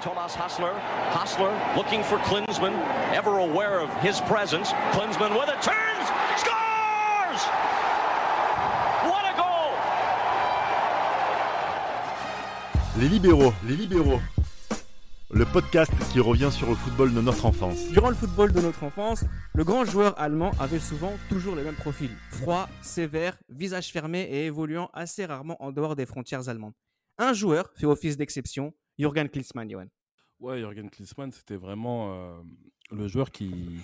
Thomas Hassler. Hassler looking for Klinsman, ever aware of his presence. Klinsman with a turns, scores! What a goal! Les libéraux, les libéraux. Le podcast qui revient sur le football de notre enfance. Durant le football de notre enfance, le grand joueur allemand avait souvent toujours le même profil. Froid, sévère, visage fermé et évoluant assez rarement en dehors des frontières allemandes. Un joueur fait office d'exception, Jürgen Klinsmann, Johan. Ouais, Jürgen Klinsmann, c'était vraiment euh, le joueur qui.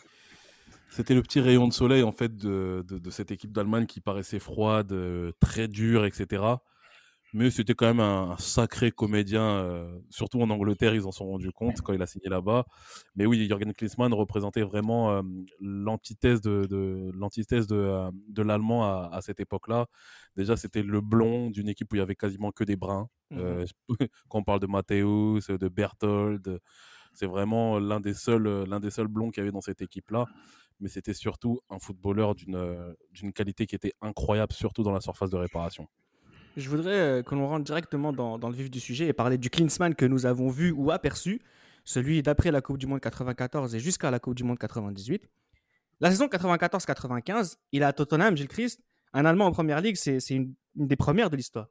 C'était le petit rayon de soleil en fait de, de, cette équipe d'Allemagne qui paraissait froide, euh, très dure, etc. Mais c'était quand même un, sacré comédien, euh, surtout en Angleterre, ils en sont rendus compte quand il a signé là-bas. Mais oui, Jürgen Klinsmann représentait vraiment euh, l'antithèse de, de l'antithèse de, euh, de l'allemand à, à cette époque-là. Déjà, c'était le blond d'une équipe où il y avait quasiment que des bruns. Mhm. Euh, quand on parle de Matthäus, de Berthold, c'est vraiment l'un des seuls, l'un des seuls blonds qu'il y avait dans cette équipe-là. Mais c'était surtout un footballeur d'une, d'une qualité qui était incroyable, surtout dans la surface de réparation. Je voudrais euh, que l'on rentre directement dans, le vif du sujet et parler du Klinsmann que nous avons vu ou aperçu, celui d'après la Coupe du Monde 94 et jusqu'à la Coupe du Monde 98. La saison 94-95, il est à Tottenham, Gilles Christ. Un Allemand en Première Ligue, c'est une, des premières de l'histoire.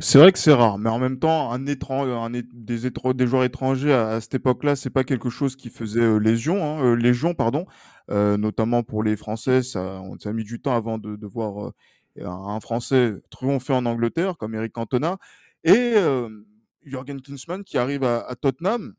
C'est vrai que c'est rare, mais en même temps, un étran- un é- des, des joueurs étrangers à, cette époque-là, c'est pas quelque chose qui faisait euh, légion, hein, euh, légion, pardon. Notamment pour les Français, ça, on a mis du temps avant de, de voir un, Français triompher en Angleterre, comme Eric Cantona, et Jürgen Klinsmann qui arrive à, Tottenham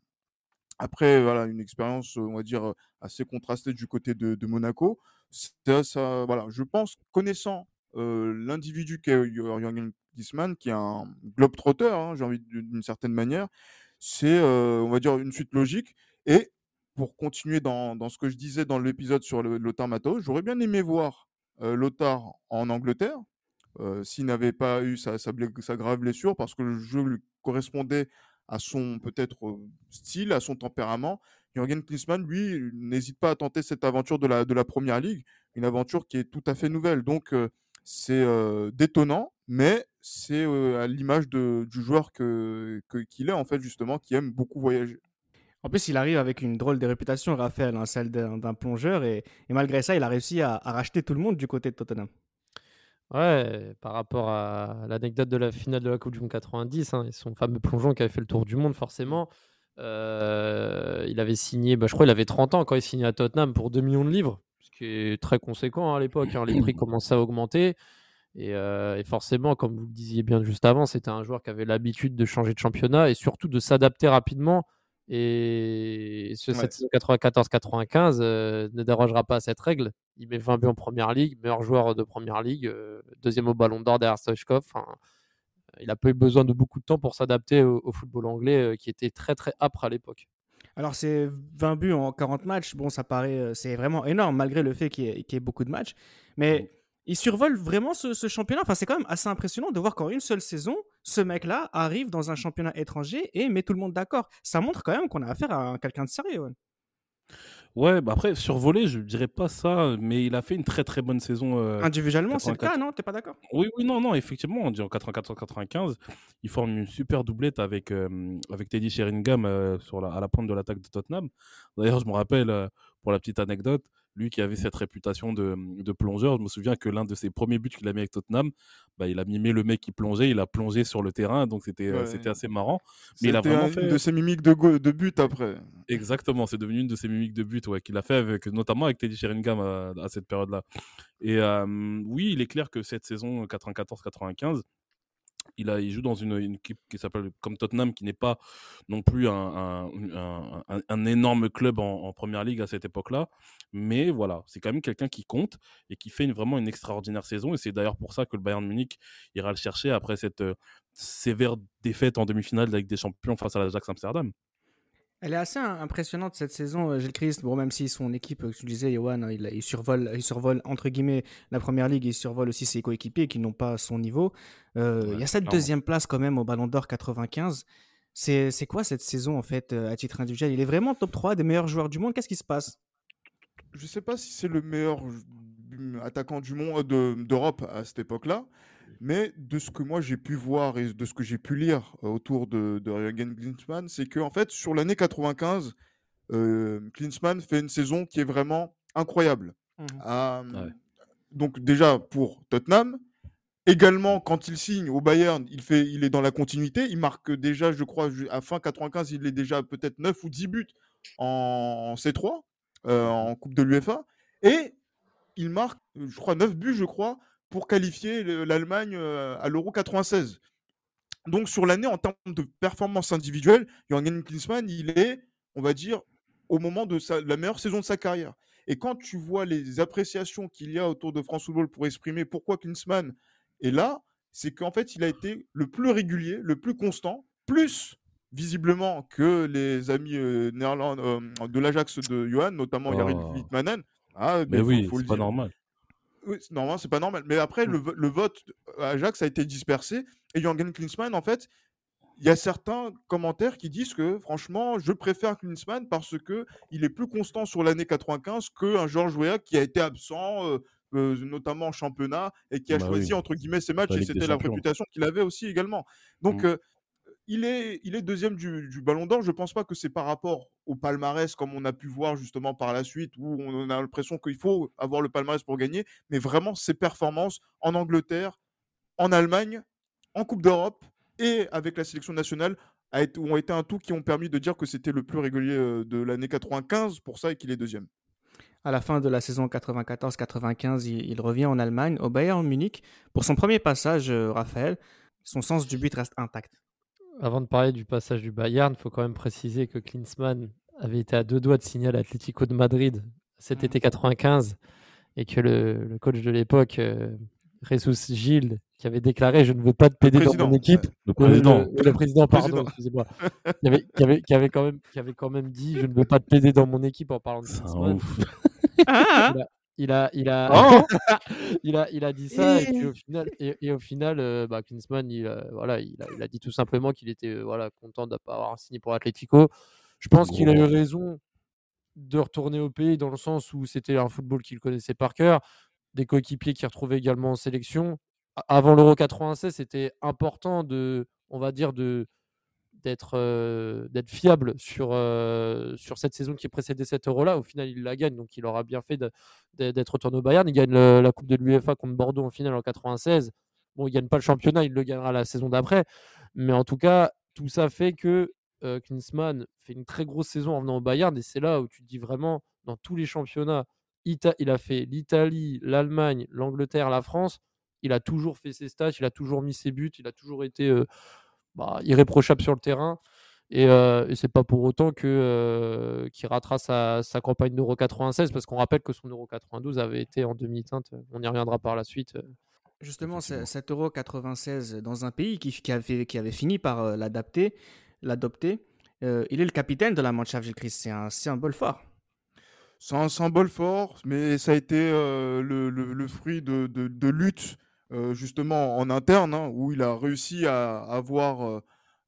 après voilà une expérience, on va dire, assez contrastée du côté de, Monaco. Ça, ça, voilà, je pense, connaissant euh, l'individu qu'est Jürgen Klinsmann, qui est un globe-trotter, hein, j'ai envie d'une certaine manière, c'est, on va dire, une suite logique. Et pour continuer dans, dans ce que je disais dans l'épisode sur le, Lothar j'aurais bien aimé voir Lothar en Angleterre, s'il n'avait pas eu sa, grave blessure, parce que le jeu lui correspondait à son peut-être style, à son tempérament. Jürgen Klinsmann, lui, n'hésite pas à tenter cette aventure de la, Première Ligue, une aventure qui est tout à fait nouvelle. Donc, c'est détonnant, mais c'est à l'image du joueur qu'il est, en fait, justement, qui aime beaucoup voyager. En plus, il arrive avec une drôle de réputation, Raphaël, hein, celle d'un plongeur. Et, malgré ça, il a réussi à, racheter tout le monde du côté de Tottenham. Ouais, par rapport à l'anecdote de la finale de la Coupe du Monde 90, hein, son fameux plongeon qui avait fait le tour du monde, forcément. euh, il avait signé, bah, je crois qu'il avait 30 ans quand il signait à Tottenham pour 2 millions de livres, ce qui est très conséquent hein, à l'époque. hein, les prix commençaient à augmenter. Et, euh, et forcément, comme vous le disiez bien juste avant, c'était un joueur qui avait l'habitude de changer de championnat et surtout de s'adapter rapidement. Et sur cette saison 94-95 euh, ne dérogera pas à cette règle. Il met 20 buts en première ligue, meilleur joueur de première ligue, euh, deuxième au ballon d'or derrière Stoichkov. Il a pas eu besoin de beaucoup de temps pour s'adapter au, au football anglais euh, qui était très très âpre à l'époque. Alors, c'est 20 buts en 40 matchs. Bon, ça paraît, euh, c'est vraiment énorme malgré le fait qu'il y, ait- qu'il y ait beaucoup de matchs. Mais il survole vraiment ce, ce championnat. Enfin, c'est quand même assez impressionnant de voir qu'en une seule saison, ce mec-là arrive dans un championnat étranger et met tout le monde d'accord. Ça montre quand même qu'on a affaire à un- quelqu'un de sérieux. ouais. Ouais, bah après, survolé, je dirais pas ça, mais il a fait une très très bonne saison. euh, Individuellement, c'est le 84. cas, non? T'es pas d'accord? Oui, oui, non, non, effectivement, on dit en 94-95, il forme une super doublette avec, euh, avec Teddy Sheringham euh, sur la, à la pointe de l'attaque de Tottenham. D'ailleurs, je me rappelle, pour la petite anecdote, lui qui avait cette réputation de, de plongeur, je me souviens que l'un de ses premiers buts qu'il a mis avec Tottenham, bah, il a mimé le mec qui plongeait, il a plongé sur le terrain, donc c'était euh, Ouais. c'était assez marrant. Mais il a vraiment fait... une de ses mimiques de, go- de but après. Exactement, c'est devenu une de ses mimiques de but, ouais, qu'il a fait avec, notamment avec Teddy Sheringham à, à cette période-là. Et euh, oui, il est clair que cette saison 94-95, il, a, il joue dans une, équipe qui s'appelle comme Tottenham, qui n'est pas non plus un, un, énorme club en, en première ligue à cette époque-là. Mais voilà, c'est quand même quelqu'un qui compte et qui fait vraiment une extraordinaire saison. Et c'est d'ailleurs pour ça que le Bayern Munich ira le chercher après cette euh, sévère défaite en demi-finale de la Ligue des Champions face à l'Ajax Amsterdam. Elle est assez im- impressionnante cette saison, euh, Gilles Christ. Bon, même si son équipe, euh, tu le disais, Johan, il, il survole, il survole entre guillemets la première ligue, il survole aussi ses coéquipiers qui n'ont pas son niveau. Euh, il y a cette deuxième place quand même au Ballon d'Or 95. C'est c'est quoi cette saison en fait à titre individuel? Il est vraiment top 3 des meilleurs joueurs du monde. Qu'est-ce qui se passe? Je sais pas si c'est le meilleur attaquant du monde de- d'Europe à cette époque-là, Mais de ce que moi j'ai pu voir et de ce que j'ai pu lire autour de, de Jürgen Klinsmann, c'est qu'en fait, sur l'année 95, euh, Klinsmann fait une saison qui est vraiment incroyable. Ah, Ouais. Donc déjà pour Tottenham, également quand il signe au Bayern, il, fait, il est dans la continuité, il marque déjà, je crois, à fin 95, il est déjà peut-être 9 ou 10 buts en C3, euh, en Coupe de l'UEFA, et il marque, euh, je crois, 9 buts, je crois, pour qualifier le- l'Allemagne euh, à l'Euro 96. Donc sur l'année, en termes de performance individuelle, Jürgen Klinsmann, il est, on va dire, au moment de sa- la meilleure saison de sa carrière. Et quand tu vois les appréciations qu'il y a autour de France Football pour exprimer pourquoi Klinsmann est là, c'est qu'en fait, il a été le plus régulier, le plus constant, plus visiblement que les amis euh, néerlandais euh, de l'Ajax de Johan, notamment Oh. Littmanen. Ah, Mais oui, faut le c'est pas dire. normal. Oui, c'est normal, c'est pas normal. Mais après, Mm. le, vo- le vote à Ajax a été dispersé. Et Jürgen Klinsmann, en fait, il y a certains commentaires qui disent que, franchement, je préfère Klinsmann parce que il est plus constant sur l'année 95 qu'un Georges Weah qui a été absent, euh, euh, notamment en championnat, et qui a Bah choisi, oui. entre guillemets, ses matchs. Et c'était la réputation qu'il avait aussi également. Donc, Mm. euh, il est, il est deuxième du, Ballon d'Or. Je pense pas que c'est par rapport au palmarès, comme on a pu voir justement par la suite, où on a l'impression qu'il faut avoir le palmarès pour gagner, mais vraiment ses performances en Angleterre, en Allemagne, en Coupe d'Europe et avec la sélection nationale ont été un tout qui ont permis de dire que c'était le plus régulier euh, de l'année 95 pour ça et qu'il est deuxième. À la fin de la saison 94-95, il, il revient en Allemagne, au Bayern Munich. Pour son premier passage, euh, Raphaël, son sens du but reste intact. Avant de parler du passage du Bayern, il faut quand même préciser que Klinsmann avait été à deux doigts de signer à l'Atlético de Madrid cet Mhm. été 95 et que le, le coach de l'époque, euh, Jesus Gilles, qui avait déclaré Je ne veux pas de PD dans mon équipe. ouais. Le président. Le, le président, pardon, excusez-moi. Qui avait, qui, avait, qui avait quand même, qui avait quand même dit Je ne veux pas de PD dans mon équipe en parlant de C'est un Klinsmann. Il a, il a, Oh il a, il a dit ça et puis au final, et, et au final, euh, bah, Klinsmann, il, a- voilà, il a, il a dit tout simplement qu'il était euh, voilà content de ne pas avoir signé pour Atlético. Je pense qu'il a eu raison de retourner au pays dans le sens où c'était un football qu'il connaissait par cœur, des coéquipiers qu'il retrouvait également en sélection. Avant l'Euro 96, c'était important de, on va dire de d'être euh, d'être fiable sur, euh, sur cette saison qui précédait cette Euro-là. Au final, il la gagne, donc il aura bien fait d'être retourné au Bayern. Il gagne la Coupe de l'UEFA contre Bordeaux en finale en 96. Bon, il gagne pas le championnat, il le gagnera la saison d'après. Mais en tout cas, tout ça fait que euh, Klinsmann fait une très grosse saison en venant au Bayern. Et c'est là où tu te dis vraiment, dans tous les championnats, il a fait l'Italie, l'Allemagne, l'Angleterre, la France. Il a toujours fait ses stats, il a toujours mis ses buts, il a toujours été euh, bah, irréprochable sur le terrain. Et, euh, et c'est pas pour autant que euh, qu'il ratera sa, sa campagne d'Euro 96, parce qu'on rappelle que son Euro 92 avait été en demi-teinte. On y reviendra par la suite. euh. Justement, cet Euro 96 dans un pays qui, qui avait, qui avait fini par euh, l'adapter, l'adopter, euh, il est le capitaine de la Mannschaft Gilles Christ. C'est un symbole fort. C'est un symbole fort, mais ça a été euh, le, le- le fruit de, de, de luttes justement en interne, hein, où il a réussi à avoir euh,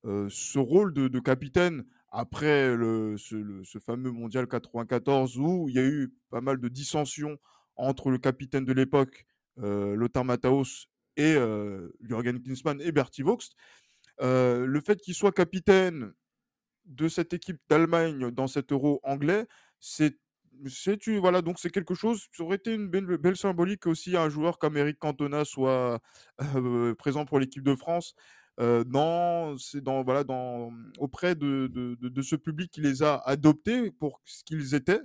euh, ce rôle de, capitaine après ce, fameux mondial 94, où il y a eu pas mal de dissensions entre le capitaine de l'époque, euh, Lothar Matthaus, et euh, Jürgen Klinsmann et Bertie Vogts. Euh, le fait qu'il soit capitaine de cette équipe d'Allemagne dans cet euro anglais, c'est c'est tu voilà donc c'est quelque chose ça aurait été une belle, symbolique aussi un joueur comme Eric Cantona soit euh, présent pour l'équipe de France. Euh, dans c'est dans voilà dans auprès de, de, de- ce public qui les a adoptés pour ce qu'ils étaient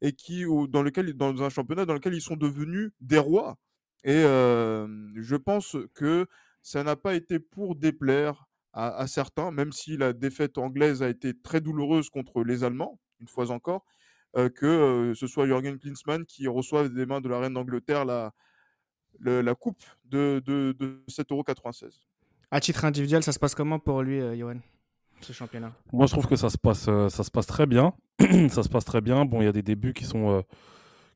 et qui au- dans lequel dans un championnat dans lequel ils sont devenus des rois. Et euh, je pense que ça n'a pas été pour déplaire à, à certains, même si la défaite anglaise a été très douloureuse contre les Allemands, une fois encore, euh, que euh, ce soit Jürgen Klinsmann qui reçoive des mains de la reine d'Angleterre la, la coupe de, de, de cet Euro 96. À titre individuel, ça se passe comment pour lui, euh, Johan, ce championnat? Moi, je trouve que ça se passe, euh, ça se passe très bien. ça se passe très bien. Bon, il y a des débuts qui sont, euh,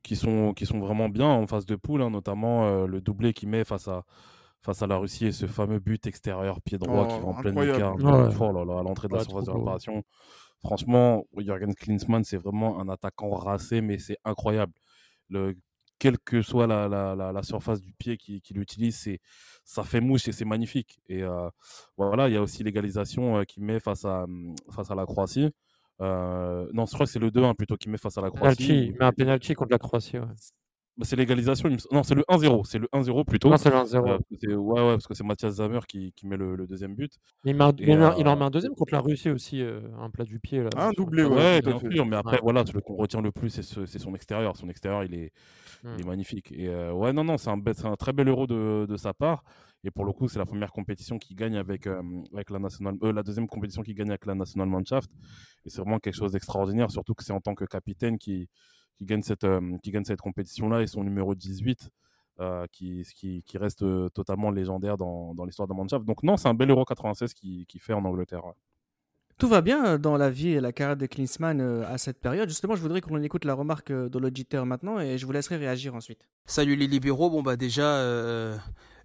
qui sont, qui sont vraiment bien en phase de poule, hein, notamment euh, le doublé qu'il met face à, face à la Russie et ce fameux but extérieur pied droit qui Oh, va en pleine. Ouais. Oh là là, à l'entrée de la Ouais, surface de beau. Franchement, Jürgen Klinsmann, c'est vraiment un attaquant racé, mais c'est incroyable. Le, quelle que soit la, la, la, surface du pied qu'il utilise, c'est ça fait mouche et c'est magnifique. Et voilà, il y a aussi l'égalisation qu'il met face à, mmh, face à la Croatie. non, je crois que c'est le 2-1 plutôt qu'il met face à la Croatie. il met un penalty contre la Croatie. Ouais. Bah, c'est l'égalisation. Non, c'est le 1-0. C'est le 1-0 plutôt. Non, c'est le 1-0. ouais, ouais, parce que c'est Mathias Zamer qui, qui met le, le, deuxième but. Il, met il, en met un deuxième contre la Russie aussi, euh, un plat du pied. Là, un doublé, ouais, bien sûr. Mais après, voilà, ce qu'on retient le plus, c'est son extérieur. Son extérieur, il est, il est mmh. magnifique. Et euh, ouais, non, non, c'est un, un, très bel euro de, de sa part. Et pour le coup, c'est la première compétition qui gagne avec, euh, avec la nationale, la deuxième compétition qui gagne avec la National Mannschaft. Et c'est vraiment quelque chose d'extraordinaire, surtout que c'est en tant que capitaine qui, qui gagne cette, euh, qui gagne cette compétition-là et son numéro 18. Euh, qui, qui, qui, reste euh, totalement légendaire dans, dans l'histoire de Mannschaft. Donc non, c'est un bel Euro 96 qui, qui fait en Angleterre. Tout va bien dans la vie et la carrière de Klinsmann à cette période. Justement, je voudrais qu'on écoute la remarque de l'auditeur maintenant et je vous laisserai réagir ensuite. Salut les libéraux, bon bah déjà,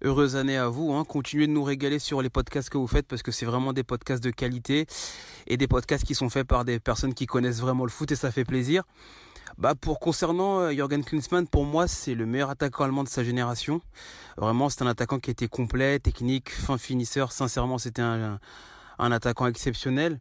heureuse année à vous. Hein. Continuez de nous régaler sur les podcasts que vous faites parce que c'est vraiment des podcasts de qualité et des podcasts qui sont faits par des personnes qui connaissent vraiment le foot et ça fait plaisir. Bah pour concernant euh, Jürgen Klinsmann, pour moi c'est le meilleur attaquant allemand de sa génération. Vraiment c'est un attaquant qui était complet, technique, fin finisseur. Sincèrement c'était un, attaquant exceptionnel.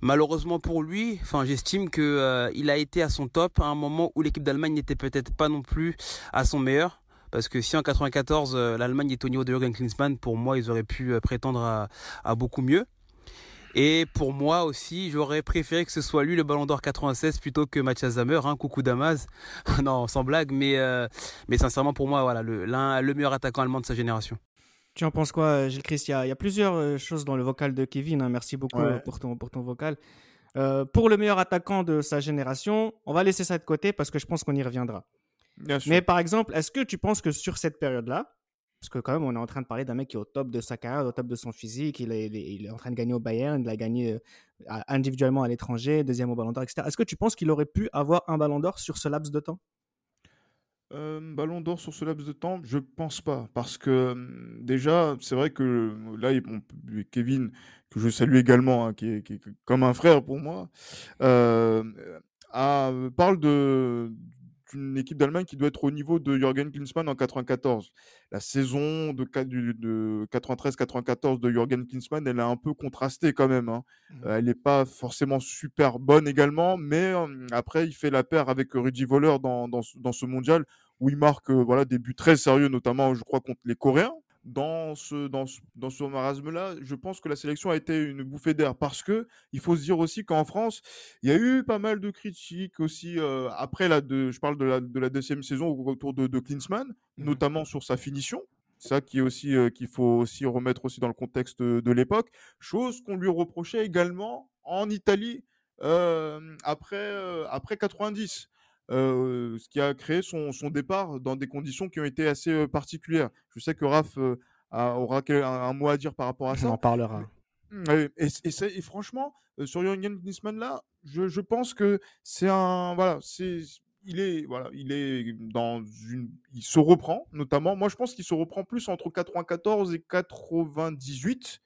Malheureusement pour lui, j'estime que euh, il a été à son top à un moment où l'équipe d'Allemagne n'était peut-être pas non plus à son meilleur. Parce que si en 94 euh, l'Allemagne est au niveau de Jürgen Klinsmann, pour moi ils auraient pu prétendre à, à beaucoup mieux. Et pour moi aussi, j'aurais préféré que ce soit lui le Ballon d'Or 96 plutôt que Mathias Zamer. Hein, coucou Damas. non, sans blague, mais, euh, mais sincèrement pour moi, voilà, le, le meilleur attaquant allemand de sa génération. Tu en penses quoi, Gilles Christ il, y, a, plusieurs euh, choses dans le vocal de Kevin. Hein. Merci beaucoup euh, pour, ton, pour ton vocal. pour le meilleur attaquant de sa génération, on va laisser ça de côté parce que je pense qu'on y reviendra. Mais par exemple, est-ce que tu penses que sur cette période-là, parce que quand même, on est en train de parler d'un mec qui est au top de sa carrière, au top de son physique. Il est, en train de gagner au Bayern, il a gagné euh, individuellement à l'étranger, deuxième au Ballon d'Or, etc. Est-ce que tu penses qu'il aurait pu avoir un Ballon d'Or sur ce laps de temps? Euh, Ballon d'Or sur ce laps de temps, je pense pas. Parce que hum, déjà, c'est vrai que là, Kevin, que je salue également, hein, qui, est, comme un frère pour moi, euh, parle de, une équipe d'Allemagne qui doit être au niveau de Jürgen Klinsmann en 94. La saison de, de 93-94 de Jürgen Klinsmann, elle est un peu contrastée quand même. Hein. Mmh. Elle n'est pas forcément super bonne également, mais après, il fait la paire avec Rudy Voller dans, dans, dans ce mondial où il marque voilà, des buts très sérieux, notamment, je crois, contre les Coréens dans ce, dans ce, dans ce marasme-là, je pense que la sélection a été une bouffée d'air parce que il faut se dire aussi qu'en France, il y a eu pas mal de critiques aussi euh, après la de, je parle de la, de la deuxième saison autour de, de Klinsmann, mmh notamment sur sa finition. Ça qui est aussi euh, qu'il faut aussi remettre aussi dans le contexte de, l'époque. Chose qu'on lui reprochait également en Italie euh, après après 90 ce qui a créé son, son, départ dans des conditions qui ont été assez particulières. Je sais que Raph aura un, mot à dire par rapport à ça. On en parlera. Mmh, et, et, franchement, sur Jürgen Klinsmann là, je, je, pense que c'est un voilà, c'est il est voilà, il est dans une, il se reprend notamment. Moi, je pense qu'il se reprend plus entre 94 et 98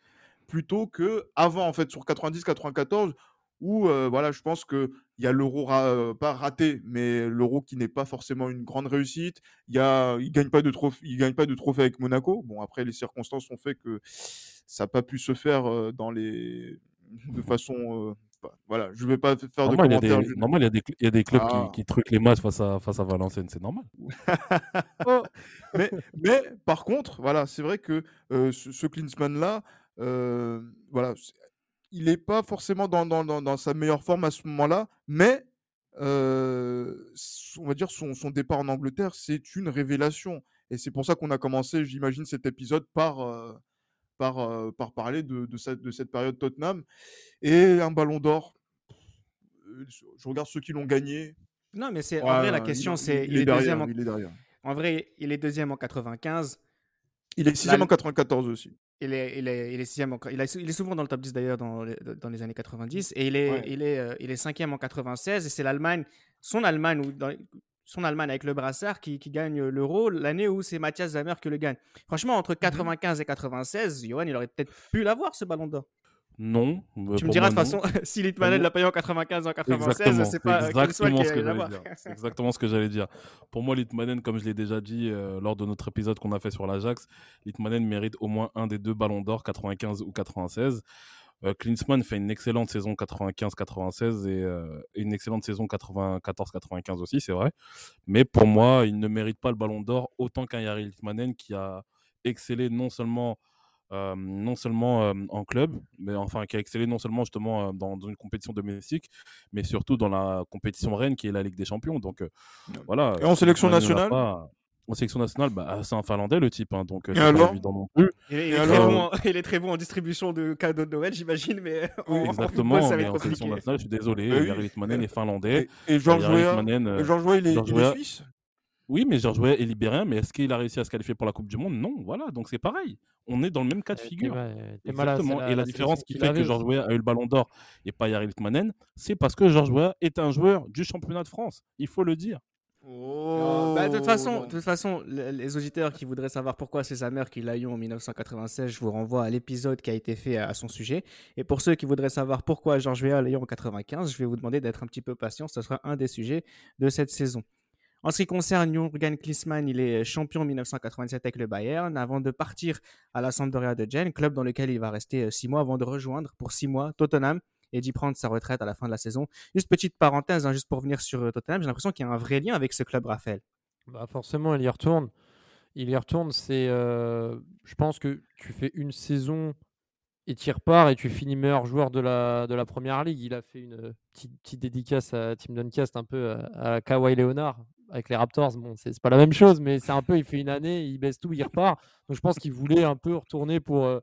plutôt que avant en fait sur 90 94 où voilà, je pense qu'il y a l'euro pas raté, mais l'euro qui n'est pas forcément une grande réussite. Il ne il gagne pas de trophée, il gagne pas de trophée avec Monaco. Bon, après les circonstances ont fait que ça n'a pas pu se faire dans les de façon voilà, je vais pas faire de commentaires. Normal, il y, a des clubs qui, ah. qui, truquent les matchs face à, face à Valenciennes, c'est normal. Oh, mais, mais, par contre, voilà, c'est vrai que ce, ce Klinsmann-là, voilà, il n'est pas forcément dans, dans, dans, sa meilleure forme à ce moment-là, mais euh, on va dire son, son, départ en Angleterre, c'est une révélation. Et c'est pour ça qu'on a commencé, j'imagine, cet épisode par, euh, par, euh, par parler de, de, cette, de cette période Tottenham. Et un ballon d'or, je regarde ceux qui l'ont gagné. Non, mais c'est en vrai, la question, c'est. Il, est, deuxième il est derrière. En vrai, il est deuxième en 95. Il est sixième en 94 aussi. Il est, il est, il est sixième. il, est souvent dans le top 10 d'ailleurs dans, les, dans les années 90. Et il est, il est, euh, il est cinquième en 96. Et c'est l'Allemagne, son Allemagne, ou son Allemagne avec le brassard qui, qui gagne l'euro l'année où c'est Mathias Zamer qui le gagne. Franchement, entre 95 mhm. et 96, Johan, il aurait peut-être pu l'avoir ce ballon d'or. Non. Tu me diras de toute façon, si Litmanen l'a payé en 95 en 96, c'est pas exactement ce que j'allais dire. C'est exactement ce que j'allais dire. Pour moi, Litmanen, comme je l'ai déjà dit euh, lors de notre épisode qu'on a fait sur l'Ajax, Litmanen mérite au moins un des deux ballons d'or, 95 ou 96. Euh, Klinsmann fait une excellente saison 95-96 et euh, une excellente saison 94-95 aussi, c'est vrai. Mais pour moi, il ne mérite pas le ballon d'or autant qu'un Yari Litmanen qui a excellé non seulement, euh, non seulement en club, mais enfin qui a excellé non seulement justement dans, une compétition domestique, mais surtout dans la compétition reine qui est la Ligue des Champions. Donc voilà. Et en sélection nationale en sélection nationale, bah, c'est un Finlandais le type, hein, donc euh, c'est pas évident non plus. Il, est, très bon, en, il, est, très bon en, distribution de cadeaux de Noël, j'imagine, mais en, exactement. En mais en sélection nationale, je suis désolé, Gary Litmanen est finlandais. Et, Georges Weah, euh, il, est, suisse? Oui, mais Georges Weah est libérien, mais est-ce qu'il a réussi à se qualifier pour la Coupe du Monde? Non, voilà, donc c'est pareil. On est dans le même cas de figure. Exactement. et la, différence qui fait que Georges Weah a eu le Ballon d'Or et pas Yari Litmanen, c'est parce que Georges Weah est un joueur du championnat de France. Il faut le dire. Oh, bah, de toute façon, de toute façon les, auditeurs qui voudraient savoir pourquoi c'est sa mère qui l'a eu en 1996, je vous renvoie à l'épisode qui a été fait à son sujet. Et pour ceux qui voudraient savoir pourquoi Georges Weah l'a eu en 95, je vais vous demander d'être un petit peu patient. Ce sera un des sujets de cette saison. En ce qui concerne Jürgen Klinsmann, il est champion en 1997 avec le Bayern avant de partir à la Sampdoria de Gênes, club dans lequel il va rester six mois avant de rejoindre pour six mois Tottenham et d'y prendre sa retraite à la fin de la saison. Juste petite parenthèse, hein, juste pour venir sur euh, Tottenham, j'ai l'impression qu'il y a un vrai lien avec ce club, Raphaël. Bah forcément, il y retourne. Il y retourne, c'est. Euh, je pense que tu fais une saison et tu repars et tu finis meilleur joueur de la, de la première ligue. Il a fait une petite, petite dédicace à Tim Duncast, un peu à, à Kawhi Leonard avec les Raptors. Bon, c'est pas la même chose, mais c'est un peu, il fait une année, il baisse tout, il repart. Donc je pense qu'il voulait un peu retourner pour. Euh,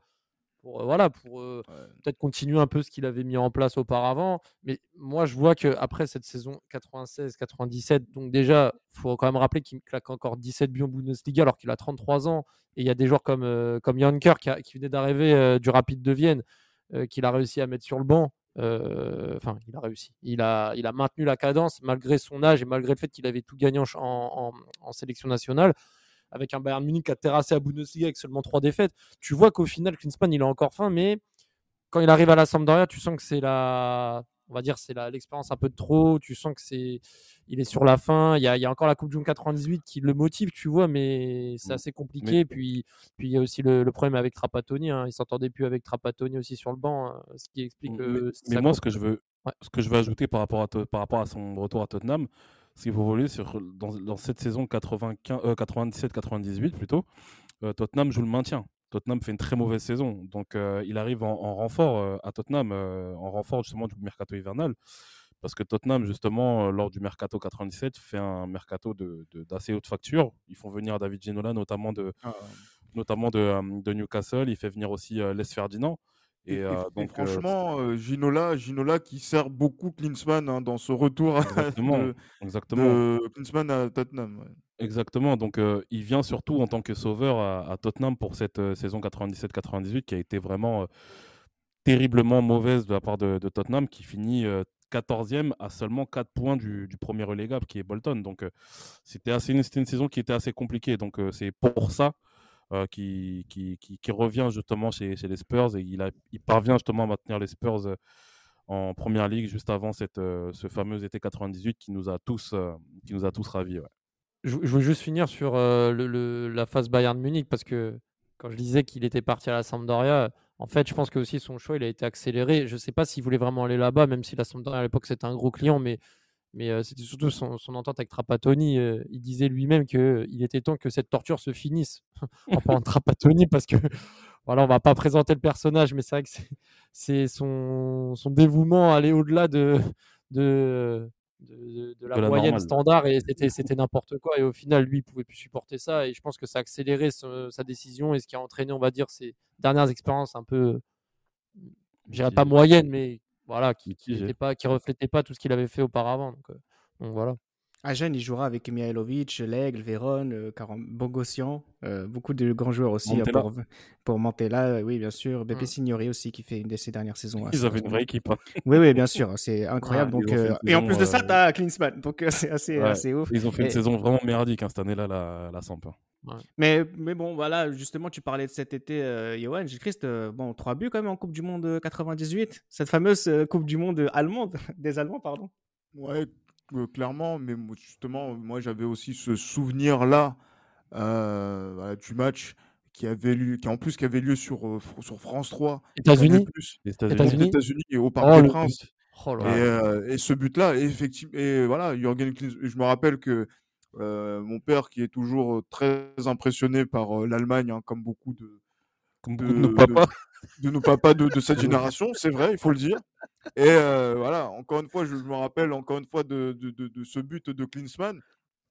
pour, voilà, pour peut-être continuer un peu ce qu'il avait mis en place auparavant. Mais moi, je vois qu'après cette saison 96-97, donc déjà, il faut quand même rappeler qu'il claque encore 17 buts en Bundesliga alors qu'il a 33 ans. Et il y a des joueurs comme, comme Janker qui, qui venait d'arriver du Rapide de Vienne, qu'il a réussi à mettre sur le banc. Enfin, il a réussi. Il a, maintenu la cadence malgré son âge et malgré le fait qu'il avait tout gagné en, en sélection nationale avec un Bayern Munich qui a terrassé à Bundesliga avec seulement trois défaites. Tu vois qu'au final, Klinsmann, il a encore faim, mais quand il arrive à la Sampdoria, tu sens que c'est la, on va dire, c'est l'expérience un peu de trop. Tu sens que c'est, il est sur la fin. Il y a, il y a encore la Coupe du Monde 98 qui le motive, tu vois, mais c'est mmh. assez compliqué. Puis, puis il y a aussi le, problème avec Trapattoni. Hein. Il s'entendait plus avec Trapattoni aussi sur le banc, hein, ce qui explique. Mais, mais moi, ce que je veux, ce que je veux ajouter par rapport à, par rapport à son retour à Tottenham, si vous voulez, sur, dans, cette saison 97-98 euh, plutôt, euh, Tottenham joue le maintien. Tottenham fait une très mauvaise saison. Donc, euh, il arrive en, renfort à Tottenham, en renfort justement du mercato hivernal. Parce que Tottenham, justement, lors du mercato 97, fait un mercato d'assez de, haute facture. Ils font venir David Ginola, notamment de, ah. notamment de, de, Newcastle. Il fait venir aussi Les Ferdinand. Et, donc, franchement, Ginola, Ginola qui sert beaucoup Klinsmann hein, dans ce retour exactement, de, exactement. Klinsmann à Tottenham. Exactement. Donc, il vient surtout en tant que sauveur à, Tottenham pour cette saison 97-98 qui a été vraiment terriblement mauvaise de la part de, Tottenham qui finit 14e à seulement 4 points du, premier relégable qui est Bolton. Donc, c'était une saison qui était assez compliquée. Donc, c'est pour ça euh, qui, qui, revient justement chez, les Spurs et il, parvient justement à maintenir les Spurs euh, en première ligue juste avant cette, euh, ce fameux été 98 qui nous a tous, qui nous a tous ravis. Je, veux juste finir sur la phase Bayern Munich parce que quand je disais qu'il était parti à la Sampdoria, en fait, je pense que aussi son choix il a été accéléré. Je ne sais pas s'il voulait vraiment aller là-bas, même si la Sampdoria à l'époque c'était un gros client, mais mais c'était surtout son, entente avec Trapattoni. il disait lui-même qu'il était temps que cette torture se finisse en parlant de Trapattoni parce que voilà, on va pas présenter le personnage, mais c'est vrai que c'est son, son, dévouement aller au-delà de, de, de, la, moyenne standard et c'était n'importe quoi. Et au final, lui, il pouvait plus supporter ça. Et je pense que ça a accéléré sa décision et ce qui a entraîné, on va dire, ses dernières expériences un peu, je dirais pas moyenne, mais voilà, qui ne pas, qui reflétait pas tout ce qu'il avait fait auparavant. Donc, euh, donc voilà. À Gênes, il jouera avec Mihailovic, L'Aigle, Véron, euh, Bogossian, euh, beaucoup de grands joueurs aussi hein, pour, pour Montella, oui bien sûr, Bébé mmh. Signori aussi qui fait une de ses dernières saisons. Ils avaient une vraie équipe. Hein. Oui, oui, bien sûr, c'est incroyable. donc, et en plus de ça, tu as Klinsmann, donc c'est assez, assez, ouf. Ils ont fait une saison vraiment merdique hein, cette année-là, la, la Samp. Mais, mais bon, voilà, justement, tu parlais de cet été, euh, Johan. J'ai Christ, euh, bon, trois buts quand même en Coupe du Monde 98. Cette fameuse euh, Coupe du Monde allemande, des Allemands, pardon. Ouais, euh, clairement, mais justement, moi j'avais aussi ce souvenir-là euh, voilà, du match qui avait lieu, qui en plus qui avait lieu sur, euh, sur France 3, États-Unis États-Unis. Et au Oh, Parc des le Princes. but. Oh euh, et ce but-là, effectivement, et voilà, Jürgen Klinsmann, je me rappelle que euh, mon père, qui est toujours très impressionné par l'Allemagne, hein, comme beaucoup de, Comme de, beaucoup de nos papas. de nos papas de, cette génération, c'est vrai, il faut le dire. Et euh, voilà, encore une fois, je, je me rappelle encore une fois de, ce but de Klinsmann.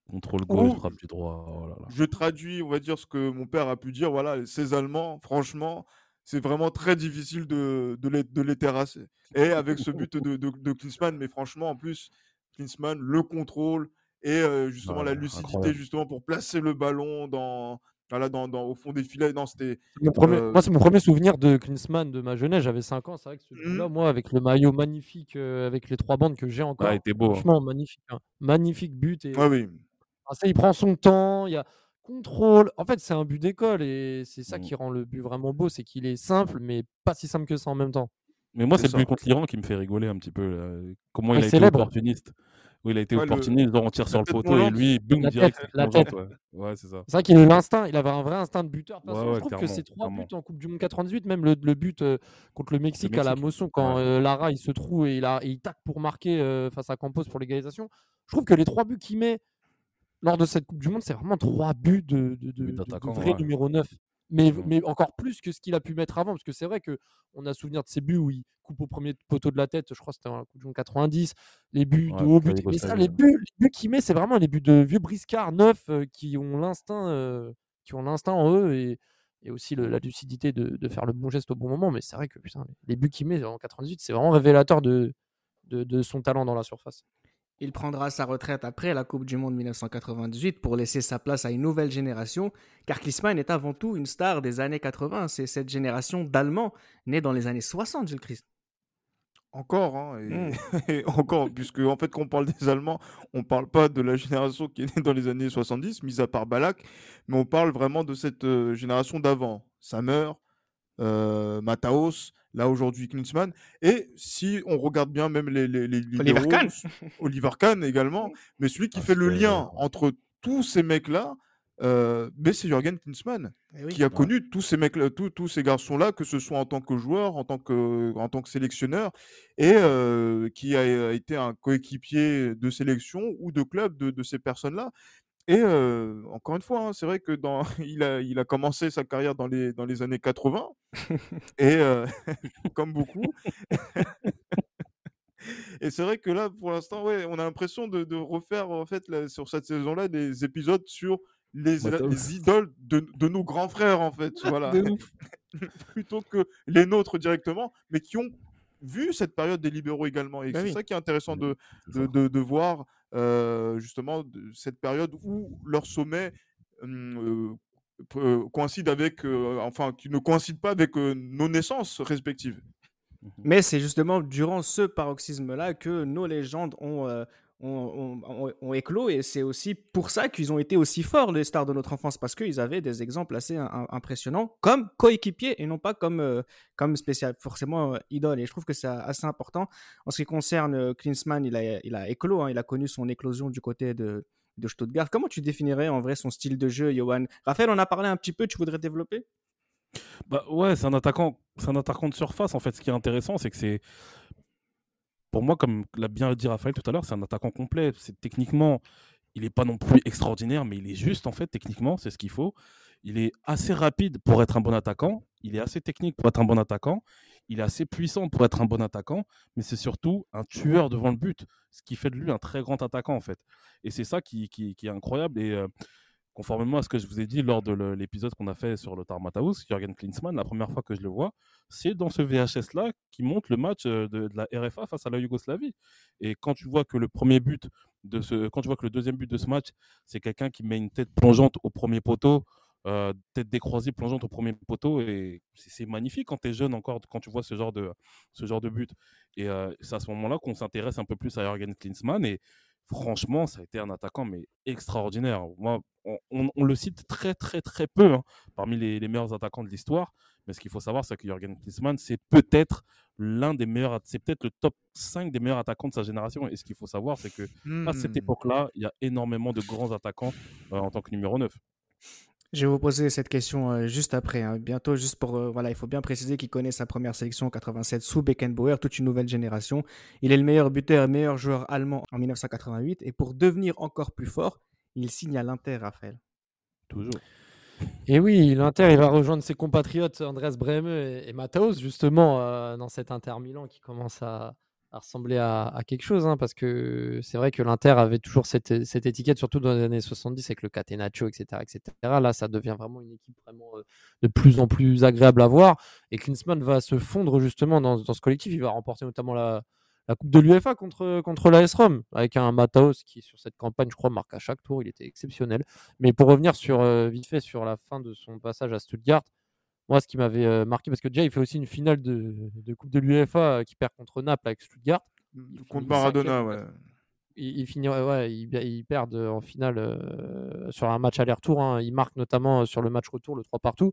Contrôle gauche, frappe du droit. Oh là là. Je traduis, on va dire, ce que mon père a pu dire. Voilà, ces Allemands, franchement, c'est vraiment très difficile de, de, les, de les terrasser. Et avec ce but de, de Klinsmann, mais franchement, en plus, Klinsmann, le contrôle et euh, justement la lucidité, incroyable. justement, pour placer le ballon dans, voilà, dans, dans, au fond des filets. Non, c'était. Mon premier- euh, Moi, c'est mon premier souvenir de Klinsmann de ma jeunesse. J'avais 5 ans. C'est vrai que ce Mmh. but-là, moi, avec le maillot magnifique, euh, avec les trois bandes que j'ai encore. Ah, il était beau. hein. Franchement, magnifique. hein. Magnifique but. Et... Oui. Ah, ça, il prend son temps, il y a contrôle. En fait, c'est un but d'école et c'est ça Mm. qui rend le but vraiment beau, c'est qu'il est simple, mais pas si simple que ça en même temps. Mais moi, C'est c'est le but contre l'Iran qui me fait rigoler un petit peu. là. Comment Ouais, il a été célèbre. opportuniste. Il a été Ouais, le- opportuniste, genre on tire la sur le poteau et lui, boum, La direct. tête, la tête. Ouais, Ouais, c'est ça. C'est vrai qu'il a eu l'instinct, il avait un vrai instinct de buteur. Ouais, je trouve que ces trois clairement. buts en Coupe du Monde 98, même le, le but euh, contre le Mexique, à la motion, quand ouais. euh, Lara il se trouve et il, a, et il tacle pour marquer euh, face à Campos pour l'égalisation. Je trouve que les trois buts qu'il met lors de cette Coupe du Monde, c'est vraiment trois buts de, de, vrai ouais. numéro 9. Mais, Mhm. mais encore plus que ce qu'il a pu mettre avant, parce que c'est vrai que on a souvenir de ces buts où il coupe au premier poteau de la tête, je crois que c'était en Coupe du Monde 90, les buts Ouais, de haut but. Mais ça, les buts, les buts qu'il met, c'est vraiment les buts de vieux briscards neufs euh, qui ont l'instinct euh, qui ont l'instinct en eux et, et aussi le- la lucidité de, de faire le bon geste au bon moment. Mais c'est vrai que putain, les, les buts qu'il met en 98, c'est vraiment révélateur de, de, de son talent dans la surface. Il prendra sa retraite après la Coupe du Monde 1998 pour laisser sa place à une nouvelle génération, car Klinsmann est avant tout une star des années 80. C'est cette génération d'Allemands nés dans les années 60, Gilles Christ. Encore, hein, et, Mm. et encore, puisque en fait, quand on parle des Allemands, on parle pas de la génération qui est née dans les années 70, mis à part Balak, mais on parle vraiment de cette euh, génération d'avant. Sammer, euh, Mataos, là aujourd'hui Klinsmann. Et si on regarde bien même les, les, les Oliver Kahn. Oliver Kahn également, mais celui qui Ah, fait le lien entre tous ces mecs-là, euh, ben, c'est Jürgen Klinsmann Eh qui a connu tous ces mecs, tous, tous ces garçons-là, que ce soit en tant que joueur, en tant que, en tant que sélectionneur, et euh, qui a, a été un coéquipier de sélection ou de club de, de ces personnes-là. Et euh, encore une fois, hein, c'est vrai que dans, il, a, il a commencé sa carrière dans les, dans les années 80, et euh, comme beaucoup. Et c'est vrai que là, pour l'instant, ouais, on a l'impression de, de refaire en fait là, sur cette saison-là des épisodes sur les, les idoles de, de nos grands frères en fait, voilà, plutôt que les nôtres directement, mais qui ont vu cette période des libéraux également. Et Bah c'est oui. ça qui est intéressant de, de, de, de voir euh, justement cette période où leur sommet coïncide avec, enfin, qui ne coïncide pas avec nos naissances respectives. Mais c'est justement durant ce paroxysme-là que nos légendes ont, ont, éclos et c'est aussi pour ça qu'ils ont été aussi forts, les stars de notre enfance, parce qu'ils avaient des exemples assez im- im- impressionnants comme coéquipiers et non pas comme, euh, comme spécial, forcément euh, idole. Et je trouve que c'est assez important. En ce qui concerne euh, Klinsmann, il a, il a éclos, hein, il a connu son éclosion du côté de, de Stuttgart. Comment tu définirais en vrai son style de jeu, Johan? Raphaël, on a parlé un petit peu, tu voudrais développer? Bah ouais, c'est un attaquant, c'est un attaquant de surface en fait. Ce qui est intéressant, c'est que c'est, pour moi, comme l'a bien dit Raphaël tout à l'heure, c'est un attaquant complet. C'est techniquement, il n'est pas non plus extraordinaire, mais il est juste en fait techniquement, c'est ce qu'il faut. Il est assez rapide pour être un bon attaquant. Il est assez technique pour être un bon attaquant. Il est assez puissant pour être un bon attaquant, mais c'est surtout un tueur devant le but, ce qui fait de lui un très grand attaquant en fait. Et c'est ça qui, est incroyable. Et euh, conformément à ce que je vous ai dit lors de l'épisode qu'on a fait sur le Tarmataus, Jürgen Klinsmann, la première fois que je le vois, c'est dans ce VHS-là qui montre le match euh, de, la RFA face à la Yougoslavie. Et quand tu vois que le premier but de ce, quand tu vois que le deuxième but de ce match, c'est quelqu'un qui met une tête plongeante au premier poteau, euh, tête décroisée plongeante au premier poteau, et c'est c'est magnifique quand tu es jeune encore, quand tu vois ce genre de, ce genre de but. Et euh, c'est à ce moment-là qu'on s'intéresse un peu plus à Jürgen Klinsmann. Et franchement, ça a été un attaquant mais extraordinaire. Moi, on, le cite très très très peu hein, parmi les, meilleurs attaquants de l'histoire. Mais ce qu'il faut savoir, c'est que Jürgen Klinsmann, c'est peut-être l'un des meilleurs, c'est peut-être le top 5 des meilleurs attaquants de sa génération. Et ce qu'il faut savoir, c'est que à cette mmh. époque-là, il y a énormément de grands attaquants euh, en tant que numéro 9. Je vais vous poser cette question euh, juste après. Hein. Bientôt, juste pour. Euh, voilà, il faut bien préciser qu'il connaît sa première sélection en 87 sous Beckenbauer, toute une nouvelle génération. Il est le meilleur buteur et meilleur joueur allemand en 1988. Et pour devenir encore plus fort, il signe à l'Inter, Raphaël. Toujours. Et oui, l'Inter, il va rejoindre ses compatriotes Andreas Breme et, et justement, euh, dans cet Inter Milan qui commence à, ressembler à, quelque chose, hein, parce que c'est vrai que l'Inter avait toujours cette, étiquette, surtout dans les années 70 avec le Catenaccio, etc., etc. Là, ça devient vraiment une équipe vraiment euh, de plus en plus agréable à voir. Et Klinsmann va se fondre justement dans, ce collectif. Il va remporter notamment la, Coupe de l'UFA contre, contre l'AS Rome, avec un Mataos qui, sur cette campagne, je crois, marque à chaque tour. Il était exceptionnel. Mais pour revenir sur, euh, vite fait sur la fin de son passage à Stuttgart, moi, ce qui m'avait marqué, parce que déjà, il fait aussi une finale de, Coupe de l'UEFA qui perd contre Naples avec Stuttgart. Mmh, contre Maradona, ouais. Il, finit, ouais, il, perd en finale sur un match aller-retour. Hein. Il marque notamment sur le match retour, le 3 partout.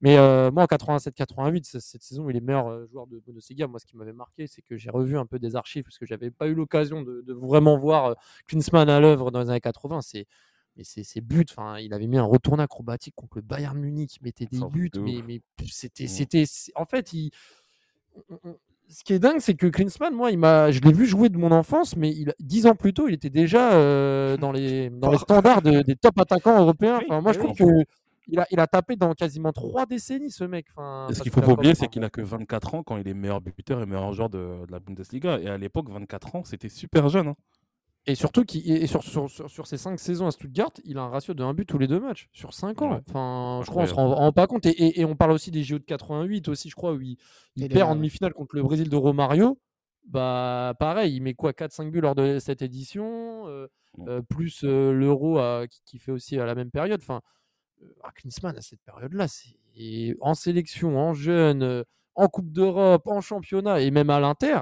Mais moi, en 87-88, cette saison, il est meilleur joueur de Bundesliga. Moi, ce qui m'avait marqué, c'est que j'ai revu un peu des archives parce que j'avais pas eu l'occasion de, de, vraiment voir Klinsmann à l'œuvre dans les années 80. C'est mais ses buts, enfin, il avait mis un retourné acrobatique contre le Bayern Munich, il mettait des buts, mais, mais c'était, mmh. c'était, en fait, il, ce qui est dingue, c'est que Klinsmann, moi, il m'a, je l'ai vu jouer de mon enfance, mais il, dix ans plus tôt, il était déjà euh, dans les, dans les standards des top attaquants européens. Enfin, moi, je trouve que il a, il a, tapé dans quasiment trois décennies, ce mec. Enfin, ce qu'il faut pas oublier, c'est qu'il n'a que 24 ans quand il est meilleur buteur et meilleur joueur de, de la Bundesliga. Et à l'époque, 24 ans, c'était super jeune. Hein. Et surtout, qui, sur, sur, sur, ces 5 saisons à Stuttgart, il a un ratio de 1 but tous les deux matchs, sur 5 ans. Enfin, je crois qu'on se rend, pas compte. Et, et, on parle aussi des JO de 88 aussi, je crois, où il, perd en demi-finale contre le Brésil de Romario. Bah, pareil, il met quoi 4-5 buts lors de cette édition, euh, euh, plus euh, l'Euro qui, fait aussi à la même période. Enfin, à Klinsmann, à cette période-là, c'est en sélection, en jeune, en Coupe d'Europe, en championnat et même à l'Inter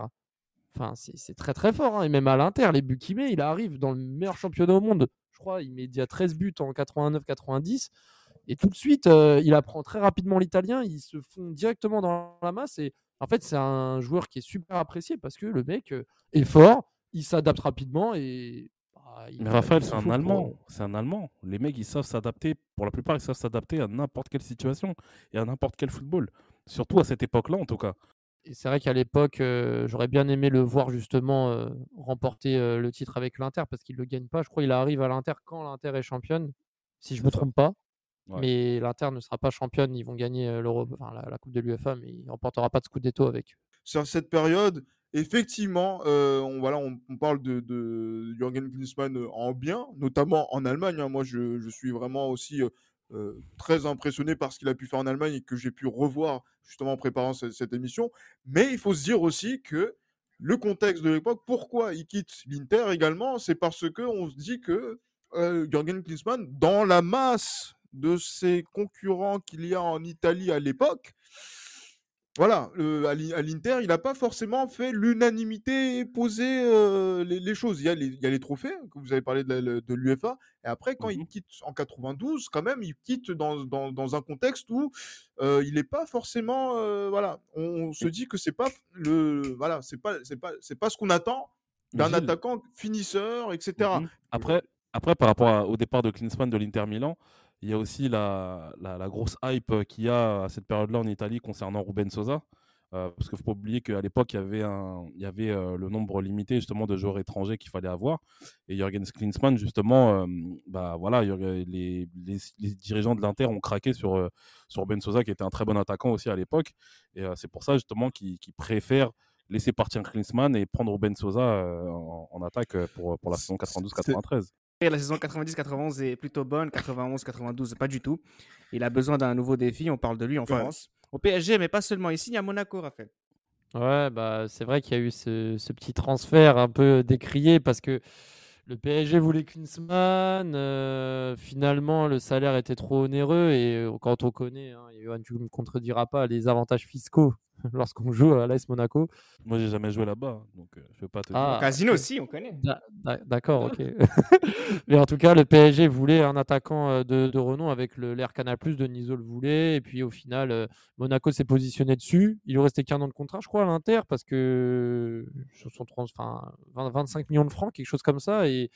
Enfin, c'est très très fort. Hein. Et même à l'Inter, les buts qu'il met, il arrive dans le meilleur championnat au monde. Je crois, il met il y a 13 buts en 89-90. Et tout de suite, euh, il apprend très rapidement l'italien. Il se fond directement dans la masse. Et en fait, c'est un joueur qui est super apprécié parce que le mec euh, est fort, il s'adapte rapidement et. Bah, Mais Raphaël, c'est un Allemand. C'est un Allemand. Les mecs, ils savent s'adapter. Pour la plupart, ils savent s'adapter à n'importe quelle situation et à n'importe quel football. Surtout à cette époque-là, en tout cas c'est vrai qu'à l'époque, j'aurais bien aimé le voir justement remporter le titre avec l'Inter parce qu'il ne le gagne pas. Je crois qu'il arrive à l'Inter quand l'Inter est championne, si je ne me trompe pas. Mais l'Inter ne sera pas championne. Ils vont gagner l'Europe, la, Coupe de l'UEFA, mais il ne remportera pas de Scudetto avec. Sur cette période, effectivement, on, voilà, on, parle de, de Jürgen Klinsmann en bien, notamment en Allemagne. Hein. Moi, je, je, suis vraiment aussi euh, très impressionné par ce qu'il a pu faire en Allemagne et que j'ai pu revoir justement en préparant cette, émission. Mais il faut se dire aussi que le contexte de l'époque, pourquoi il quitte l'Inter également, c'est parce qu'on se dit que euh, Jürgen Klinsmann, dans la masse de ses concurrents qu'il y a en Italie à l'époque, voilà, à l'Inter, il n'a pas forcément fait l'unanimité et posé les, choses. Il y, a les, trophées, que vous avez parlé de l'UFA, et après, quand il mmh quitte en 92, quand même, il quitte dans, un contexte où il n'est pas forcément. voilà, on, se dit que c'est pas le. Voilà, c'est pas, c'est pas, c'est pas ce qu'on attend d'un attaquant finisseur, etc. Mmh après, après, par rapport au départ de Klinsmann de l'Inter Milan, il y a aussi la, la, grosse hype qu'il y a à cette période-là en Italie concernant Ruben Sosa. Euh, parce qu'il ne faut pas oublier qu'à l'époque, il y avait, un, il y avait euh, le nombre limité justement de joueurs étrangers qu'il fallait avoir. Et Jürgen Klinsmann, justement, euh, bah, voilà, les, les, les, dirigeants de l'Inter ont craqué sur, sur Ruben Sosa, qui était un très bon attaquant aussi à l'époque. Et c'est pour ça justement qu'ils préfèrent laisser partir Klinsmann et prendre Ruben Sosa en, en, attaque pour, pour la saison 92-93 la saison 90-91 est plutôt bonne, 91-92 pas du tout. Il a besoin d'un nouveau défi, on parle de lui en France. Au PSG, mais pas seulement, il signe à Monaco, Raphaël. Ouais, bah, c'est vrai qu'il y a eu ce, petit transfert un peu décrié parce que le PSG voulait Klinsmann. Euh, finalement, le salaire était trop onéreux. Et euh, quand on connaît, hein, tu ne me contrediras pas, les avantages fiscaux lorsqu'on joue à l'AS Monaco. Moi, j'ai jamais joué là-bas, donc euh, je peux pas te dire. Ah, Casino aussi, on connaît. D'a- d'a- D'accord, ok. Mais en tout cas, le PSG voulait un attaquant euh, de, de renom avec le- l'air Canal+, Denisot le voulait. Et puis au final, euh, Monaco s'est positionné dessus. Il lui restait qu'un an de contrat, je crois, à l'Inter, parce que sur son trans- enfin, 20 25 millions de francs, quelque chose comme ça. Et,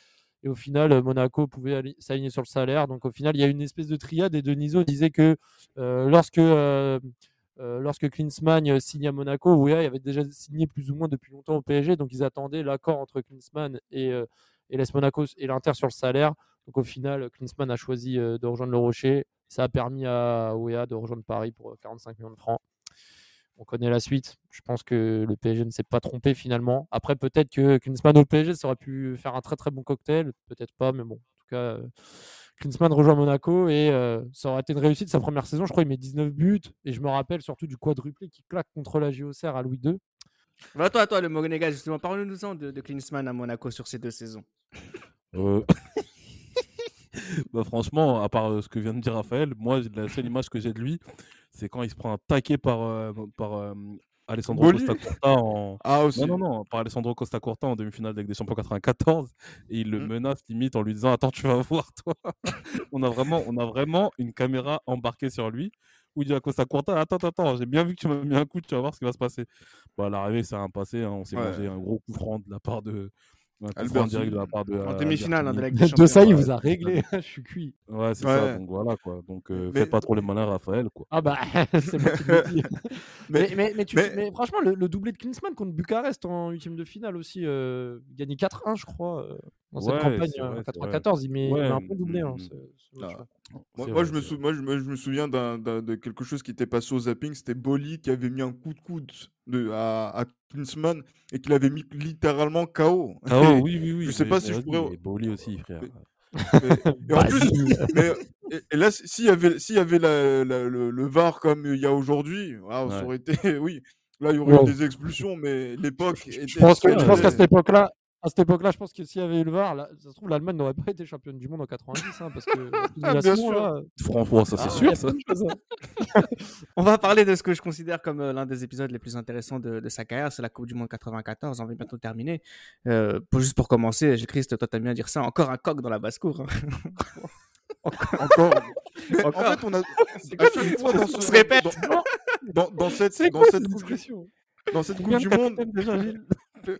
et au final, Monaco pouvait ali- s'aligner sur le salaire. Donc au final, il y a une espèce de triade. Et Denisot disait que euh, lorsque... euh, lorsque Klinsmann euh, signe à Monaco, Ouéa avait déjà signé plus ou moins depuis longtemps au PSG, donc ils attendaient l'accord entre Klinsmann et, euh, et l'AS Monaco et l'Inter sur le salaire. Donc au final, Klinsmann a choisi euh, de rejoindre le Rocher. Ça a permis à Ouéa de rejoindre Paris pour euh, 45 millions de francs. On connaît la suite. Je pense que le PSG ne s'est pas trompé finalement. Après, peut-être que Klinsmann au PSG, ça aurait pu faire un très très bon cocktail. Peut-être pas, mais bon. En tout cas, euh, Klinsmann rejoint Monaco et euh, ça aurait été une réussite sa première saison. Je crois qu'il met 19 buts. Et je me rappelle surtout du quadruplé qui claque contre la JOCR à Louis II. Va toi, toi, le Monégas, justement, parle-nous-en de, de Klinsmann à Monaco sur ces deux saisons. Euh, bah, franchement, à part euh, ce que vient de dire Raphaël, moi, la seule image que j'ai de lui, c'est quand il se prend un taquet par, euh, par euh, Alessandro Boli Costa Curta en. Ah aussi. Non, non, non, par Alessandro Costa Curta en demi-finale avec des champions 94 et il le Mm. menace limite en lui disant Attends, tu vas voir, toi. on, a vraiment, on a vraiment une caméra embarquée sur lui où il dit à Costa Curta Attends, attends, j'ai bien vu que tu m'as mis un coup, tu vas voir ce qui va se passer. Bah, l'arrivée, ça a un passé, hein, on s'est Ouais. mangé un gros coup franc de la part de. Franc Albertini. direct de la part de. En euh, demi-finale hein, de la Ligue Albertini. des De ça, il vous a réglé. je suis cuit. Ouais, c'est Ouais. ça, donc voilà quoi. Donc euh, Mais- faites pas trop les malins, Raphaël, quoi. Ah bah, c'est moi qui le dis. Mais- mais, mais, mais, tu- mais- mais franchement, le, le doublé de Klinsmann contre Bucarest en huitième de finale aussi, euh, gagné 4-1, je crois, euh, dans cette Ouais, campagne c'est euh, en. 94. Il met, il met un bon doublé. hein, mm, ce- ce Ah. match-là. Moi, C'est moi, vrai, je me c'est sou- moi, je me, je me souviens d'un- d'un- de quelque chose qui était passé au zapping. C'était Bolly qui avait mis un coup de coude de, à, à Klinsmann et qui l'avait mis littéralement KO. Ah oh, oui, oui, oui. je sais mais- pas mais si je pourrais- Boli aussi, frère. Mais- Et, et en plus, mais, et, et là, s'il y avait, s'il y avait la- la- le, le VAR comme il y a aujourd'hui, ah, ça Ouais. aurait été, oui, là, il y aurait eu des expulsions, mais l'époque Je très- je pense qu'à cette époque-là, à cette époque-là, je pense que s'il y avait eu le VAR, là, ça se trouve, l'Allemagne n'aurait pas été championne du monde en 90, hein, parce que Ah, bien sûr. là, Franchement, ça c'est ah, sûr, ça. hein. On va parler de ce que je considère comme euh, l'un des épisodes les plus intéressants de, de sa carrière, c'est la Coupe du Monde 94. On va bientôt terminer. Euh, pour, juste pour commencer, Gilles Christ, toi t'aimes bien dire ça, encore un coq dans la basse-cour. hein. Encore. Mais Encore. en fait, on a, quoi fois dans on ce- se répète. dans, dans- dans cette, dans quoi cette cette coupe dans cette coupe du monde, déjà,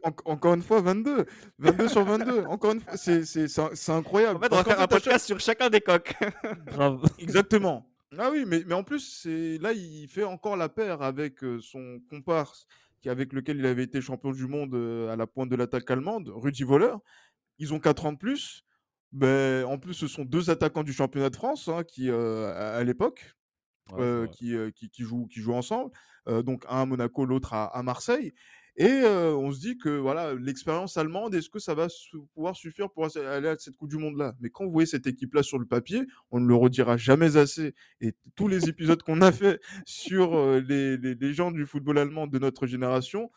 en- encore une fois, 22, 22 sur 22. Encore une fois, c'est, c'est, c'est, c'est incroyable. En fait, on va faire un chaque- podcast sur chacun des coqs. Grave. Exactement. Ah oui, mais, mais en plus, c'est là, il fait encore la paire avec euh, son comparse qui, avec lequel il avait été champion du monde euh, à la pointe de l'attaque allemande, Rudy Voller. Ils ont 4 ans de plus. Ben, en plus, ce sont deux attaquants du championnat de France hein, qui, euh, à, l'époque, Ouais, euh, qui, euh, qui, qui jouent, qui jouent ensemble. Euh, donc, un à Monaco, l'autre à, à Marseille. Et on se dit que voilà, l'expérience allemande, est-ce que ça va pouvoir suffire pour aller à cette Coupe du Monde-là? Mais quand vous voyez cette équipe-là sur le papier, on ne le redira jamais assez. Et tous les épisodes qu'on a fait sur les, les, les gens du football allemand de notre génération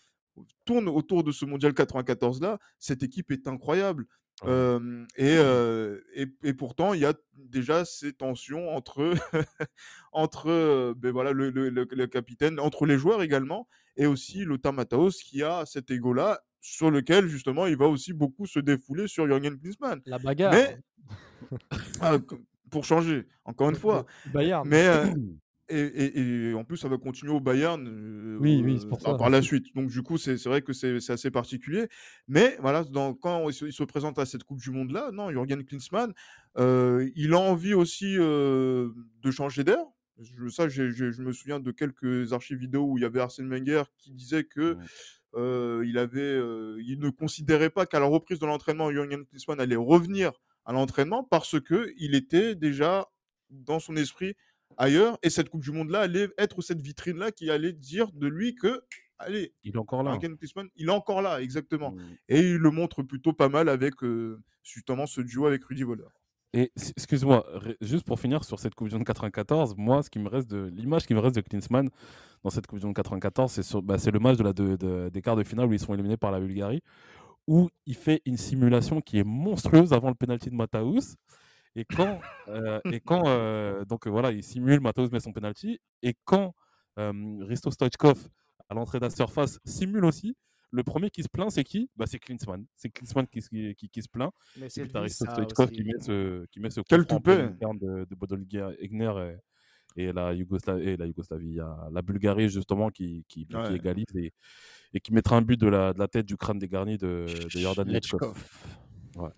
tournent autour de ce mondial 94-là. Cette équipe est incroyable. Euh, et, euh, et, et pourtant, il y a déjà ces tensions entre, entre ben voilà, le, le- le- le capitaine, entre les joueurs également, et aussi Lothar Matthaus qui a cet ego-là sur lequel justement il va aussi beaucoup se défouler sur Jürgen Klinsmann. La bagarre. Mais ah, pour changer, encore une fois. Bayern. Mais euh, et, et- et en plus, ça va continuer au Bayern euh, Oui, oui, c'est euh, pour par, ça. par la suite. Donc, du coup, c'est vrai que c'est assez particulier. Mais voilà, dans- quand il se, il se présente à cette Coupe du Monde-là, non, Jürgen Klinsmann, euh, il a envie aussi euh, de changer d'air. Ça, je me souviens de quelques archives vidéo où il y avait Arsène Wenger qui disait que Ouais. il, avait, il ne considérait pas qu'à la reprise de l'entraînement, Jürgen Klinsmann allait revenir à l'entraînement parce que il était déjà dans son esprit ailleurs et cette Coupe du Monde là allait être cette vitrine là qui allait dire de lui que allez Il est encore là. Klinsmann il est encore là exactement Mm. et il le montre plutôt pas mal avec euh, justement ce duo avec Rudy Voller. Et excuse-moi, juste pour finir sur cette Coupe du Monde 94, moi, ce qui me reste de l'image qui me reste de Klinsmann dans cette Coupe du Monde 94, c'est bah, le match de la de- de- des quarts de finale où ils sont éliminés par la Bulgarie, où il fait une simulation qui est monstrueuse avant le penalty de Mataus. Et quand, euh, et quand euh, donc euh, voilà, il simule, Mataus met son penalty, et quand euh, Risto Stoichkov à l'entrée de la surface simule aussi. Le premier qui se plaint, c'est qui? Bah, C'est Klinsmann. C'est Klinsmann qui, qui, qui, qui, se plaint. Mais c'est ça Stoichkov qui met ce, qui met ce coup Quel toupet. lucarne de, de Podolga Egner et, et la, Yougoslavie, et la Yougoslavie. Il y a la Bulgarie, justement, qui, qui, qui Ouais. égalise et, et qui mettra un but de la, de la tête du crâne dégarni de, de Jordan Lechkov. Lechkov.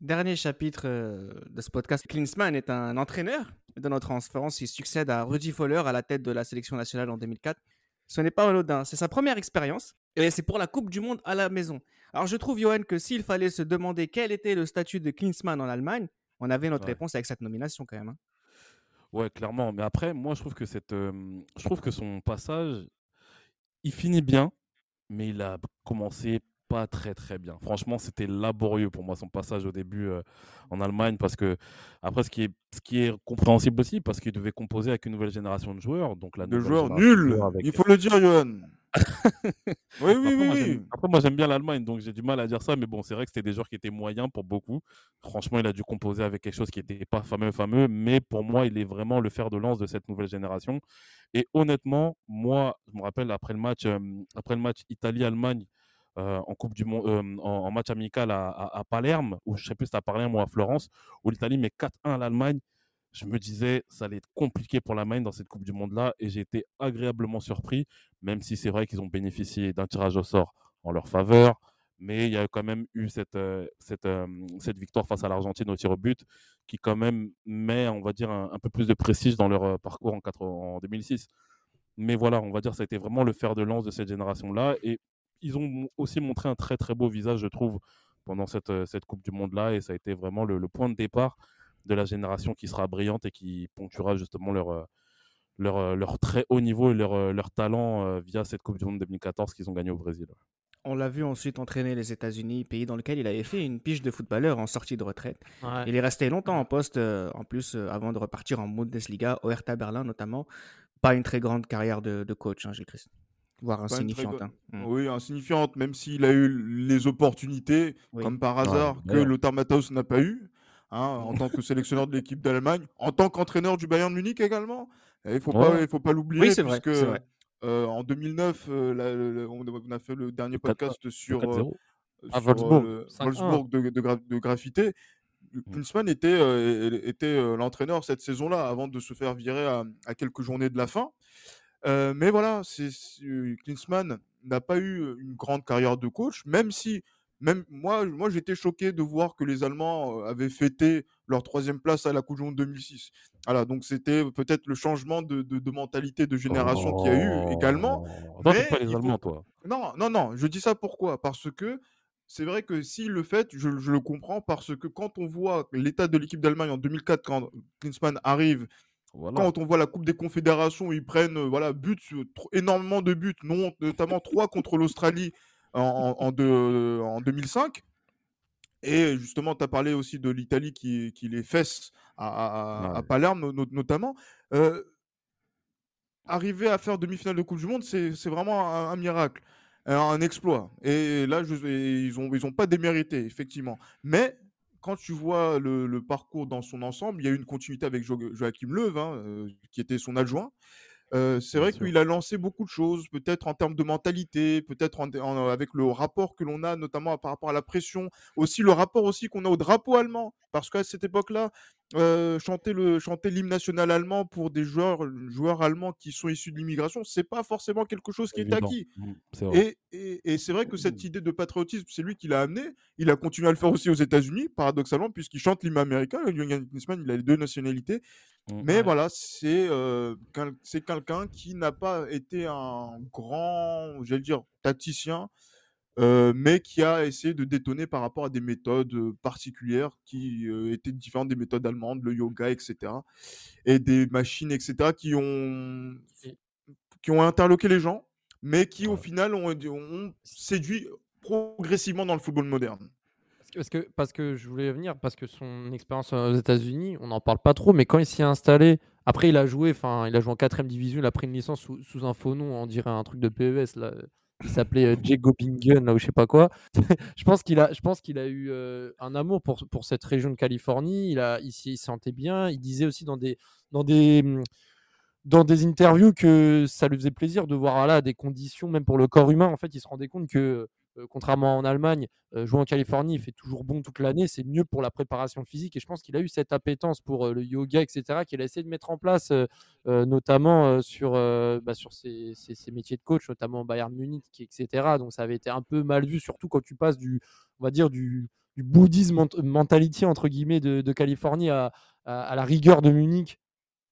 Dernier chapitre euh, de ce podcast. Klinsmann est un entraîneur de notre transférence. Il succède à Rudy Foller à la tête de la sélection nationale en 2004. Ce n'est pas anodin. C'est sa première expérience et c'est pour la Coupe du Monde à la maison. Alors je trouve, Johan, que s'il fallait se demander quel était le statut de Klinsmann en Allemagne, on avait notre Ouais. réponse avec cette nomination quand même. hein. Ouais, clairement. Mais après, moi, je trouve que cette, euh, je trouve que son passage, il finit bien, mais il a commencé pas très très bien. Franchement, c'était laborieux pour moi son passage au début euh, en Allemagne parce que après, ce qui est, ce qui est compréhensible aussi, parce qu'il devait composer avec une nouvelle génération de joueurs, donc la De nouvelle joueurs nuls. avec- Il faut le dire, Johan. oui, oui, Après, oui, moi, oui. Après, moi, j'aime bien l'Allemagne, donc j'ai du mal à dire ça. Mais bon, c'est vrai que c'était des joueurs qui étaient moyens pour beaucoup. Franchement, il a dû composer avec quelque chose qui n'était pas fameux, fameux. Mais pour moi, il est vraiment le fer de lance de cette nouvelle génération. Et honnêtement, moi, je me rappelle après le match, euh, après le match Italie-Allemagne euh, en Coupe du Monde, euh, en, match amical à, Palerme, ou je sais plus si c'était à Palerme ou à Florence, où l'Italie met 4-1 à l'Allemagne. Je me disais, ça allait être compliqué pour l'Allemagne dans cette Coupe du Monde-là, et j'ai été agréablement surpris, même si c'est vrai qu'ils ont bénéficié d'un tirage au sort en leur faveur. Mais il y a quand même eu cette, euh, cette, cette victoire face à l'Argentine au tir au but qui quand même met, on va dire, un, peu plus de prestige dans leur parcours en, 80 en 2006. Mais voilà, on va dire, ça a été vraiment le fer de lance de cette génération-là. Et ils ont aussi montré un très très beau visage, je trouve, pendant cette, euh, cette Coupe du Monde-là. Et ça a été vraiment le, le point de départ de la génération qui sera brillante et qui ponctuera justement leur, euh, leur, euh, leur très haut niveau et leur, leur talent via cette Coupe du Monde 2014 qu'ils ont gagné au Brésil. On l'a vu ensuite entraîner les États-Unis, pays dans lequel il avait fait une pige de footballeur en sortie de retraite. Ouais. Il est resté longtemps en poste, euh, en plus, euh, avant de repartir en Bundesliga, au Hertha Berlin notamment. Pas une très grande carrière de, de coach, hein, Gilles Christ. Voire insignifiante. hein. Mm. Oui, insignifiante, même s'il a eu les opportunités, Oui. comme par hasard, que. Lothar Matthaus n'a pas eu, hein, en tant que sélectionneur de l'équipe d'Allemagne, en tant qu'entraîneur du Bayern Munich également. Il ne faut, pas- Ouais. faut pas l'oublier, Oui, c'est vrai. euh, en 2009, euh, le- on a fait le dernier Le 4-1, podcast sur, euh, 4-0. À sur, Wolfsburg, euh, 5-1. Wolfsburg de, de, gra- de graffité. Était, euh, était euh, l'entraîneur cette saison-là avant de se faire virer à, à quelques journées de la fin. Euh, mais voilà, c'est, Klinsmann n'a pas eu une grande carrière de coach, même si, même moi, moi j'étais choqué de voir que les Allemands avaient fêté leur troisième place à la Coupe du Monde 2006. Voilà, donc c'était peut-être le changement de, de- de mentalité de génération qu'il y a eu également. Oh. T'aimes mais pas les faut- toi. Non, non, non, je dis ça pourquoi? Parce que c'est vrai que s'il le fait, je, je le comprends, parce que quand on voit l'état de l'équipe d'Allemagne en 2004, quand Klinsmann arrive, Voilà. quand on voit la Coupe des Confédérations, ils prennent euh, voilà, buts, tro- énormément de buts, non, notamment 3 contre l'Australie en, en, en deux- en 2005. Et justement, tu as parlé aussi de l'Italie qui, qui les fesse à, à- à Ouais. Palerme, no- no- notamment. Euh, arriver à faire demi-finale de Coupe du Monde, c'est vraiment un, un miracle, un, un exploit. Et là, je, et ils n'ont ils ont pas démérité, effectivement. Mais quand tu vois le, parcours dans son ensemble, il y a eu une continuité avec Jo- Joachim Löw, hein, euh, qui était son adjoint. Euh, c'est vrai qu'il a lancé beaucoup de choses, peut-être en termes de mentalité, peut-être avec le rapport que l'on a, notamment par rapport à la pression, aussi le rapport aussi qu'on a au drapeau allemand, parce qu'à cette époque-là, euh, chanter le chanter l'hymne national allemand pour des joueurs joueurs allemands qui sont issus de l'immigration, c'est pas forcément quelque chose qui est Évident. acquis. Mm, vrai. Et, et, et c'est vrai que cette idée de patriotisme, c'est lui qui l'a amené. Il a continué à le faire aussi aux États-Unis, paradoxalement, puisqu'il chante l'hymne américain. Klinsmann, il a les deux nationalités. Mm. Mais Ouais. voilà, c'est euh, quel- c'est quelqu'un qui n'a pas été un grand, j'allais dire, tacticien, euh, mais qui a essayé de détonner par rapport à des méthodes particulières qui euh, étaient différentes des méthodes allemandes, le yoga, etc. Et des machines, etc., qui ont, qui ont interloqué les gens, mais qui au final ont, ont séduit progressivement dans le football moderne. Parce que, parce que je voulais venir, parce que son expérience aux États-Unis, on n'en parle pas trop, mais quand il s'y est installé, après il a joué, enfin il a joué en 4 division, il a pris une licence sous, un faux nom, on dirait un truc de PES là. Il s'appelait euh, Diego Bingen, là ou je sais pas quoi. je pense qu'il a, je a eu euh, un amour pour, pour cette région de Californie. Il a, il il se sentait bien. Il disait aussi dans des, dans des, dans des interviews que ça lui faisait plaisir de voir là des conditions, même pour le corps humain. En fait, il se rendait compte que, euh, contrairement en Allemagne, euh, jouer en Californie, il fait toujours bon toute l'année. C'est mieux pour la préparation physique. Et je pense qu'il a eu cette appétence pour euh, le yoga, etc., qu'il a essayé de mettre en place, notamment sur, bah, sur ses, métiers de coach, notamment Bayern Munich, etc. Donc ça avait été un peu mal vu, surtout quand tu passes du, on va dire, du, bouddhisme mentality entre guillemets de, Californie à, à, la rigueur de Munich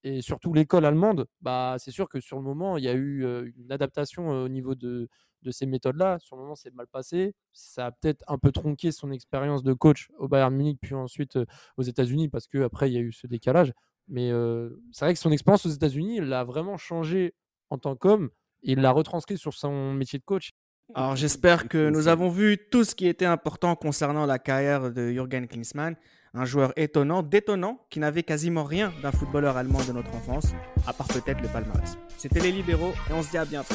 et surtout l'école allemande, bah, c'est sûr que sur le moment, il y a eu une adaptation au niveau de, de ces méthodes-là. Sur le moment, c'est mal passé. Ça a peut-être un peu tronqué son expérience de coach au Bayern Munich, puis ensuite aux États-Unis, parce qu'après, il y a eu ce décalage. Mais c'est vrai que son expérience aux États-Unis, l'a vraiment changé en tant qu'homme il l'a retranscrit sur son métier de coach. Alors j'espère que nous avons vu tout ce qui était important concernant la carrière de Jürgen Klinsmann un joueur étonnant, détonnant, qui n'avait quasiment rien d'un footballeur allemand de notre enfance, à part peut-être le palmarès. C'était Les Libéraux et on se dit à bientôt.